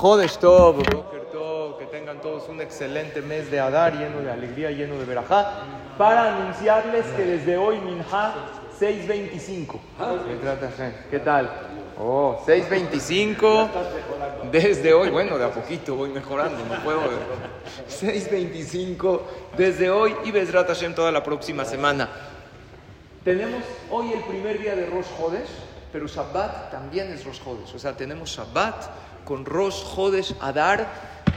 Jodesh Tov, que tengan todos un excelente mes de Adar, lleno de alegría, lleno de verajá, para anunciarles que desde hoy Minha 6.25. ¿Qué tal? Oh, 6.25 desde hoy, bueno, de a poquito voy mejorando, no puedo. 6.25 desde hoy y Bezrat Hashem toda la próxima semana. Tenemos hoy el primer día de Rosh Hodesh, pero Shabbat también es Rosh Hodesh. O sea, tenemos Shabbat con Rosh Hodesh Adar,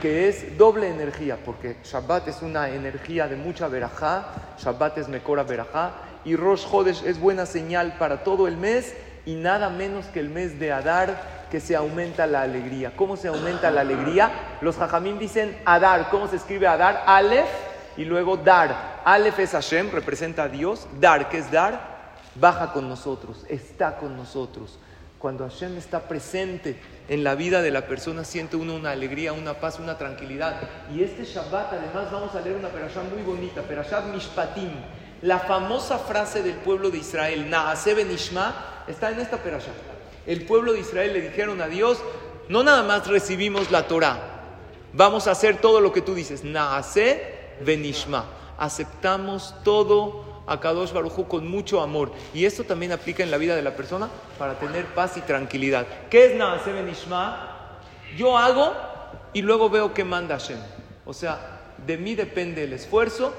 que es doble energía, porque Shabbat es una energía de mucha verajá, Shabbat es Mekora verajá, y Rosh Hodesh es buena señal para todo el mes y nada menos que el mes de Adar, que se aumenta la alegría. ¿Cómo se aumenta la alegría? Los Jajamín dicen Adar. ¿Cómo se escribe Adar? Aleph y luego Dar. Aleph es Hashem, representa a Dios. Dar, ¿qué es Dar? Baja con nosotros, está con nosotros. Cuando Hashem está presente en la vida de la persona, siente uno una alegría, una paz, una tranquilidad. Y este Shabbat, además, vamos a leer una perashá muy bonita, perashat Mishpatim. La famosa frase del pueblo de Israel, Naase Benishma, está en esta perashá. El pueblo de Israel le dijeron a Dios, no nada más recibimos la Torah, vamos a hacer todo lo que tú dices, Naase Benishma. Aceptamos todo a Kadosh Barujú con mucho amor. Y esto también aplica en la vida de la persona para tener paz y tranquilidad. ¿Qué es Naase Benishma? Yo hago y luego veo qué manda Hashem. O sea, de mí depende el esfuerzo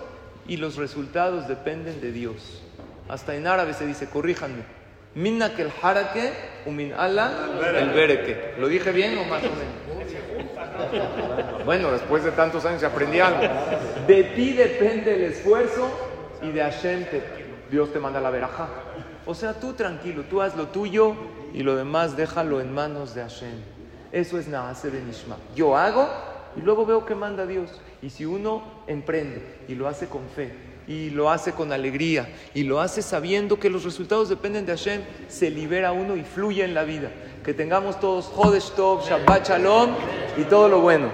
y los resultados dependen de Dios. Hasta en árabe se dice, corríjanme. Minna el harake, umin ala el bereke. ¿Lo dije bien o más o menos? Bueno, después de tantos años se aprendí algo. De ti depende el esfuerzo y de Hashem Dios te manda la veraja. O sea, tú tranquilo, tú haz lo tuyo y lo demás déjalo en manos de Hashem. Eso es Naase de Nishma. Yo hago y luego veo que manda Dios. Y si uno emprende y lo hace con fe y lo hace con alegría y lo hace sabiendo que los resultados dependen de Hashem, se libera uno y fluye en la vida. Que tengamos todos Jodesh Tov, Shabbat Shalom y todo lo bueno.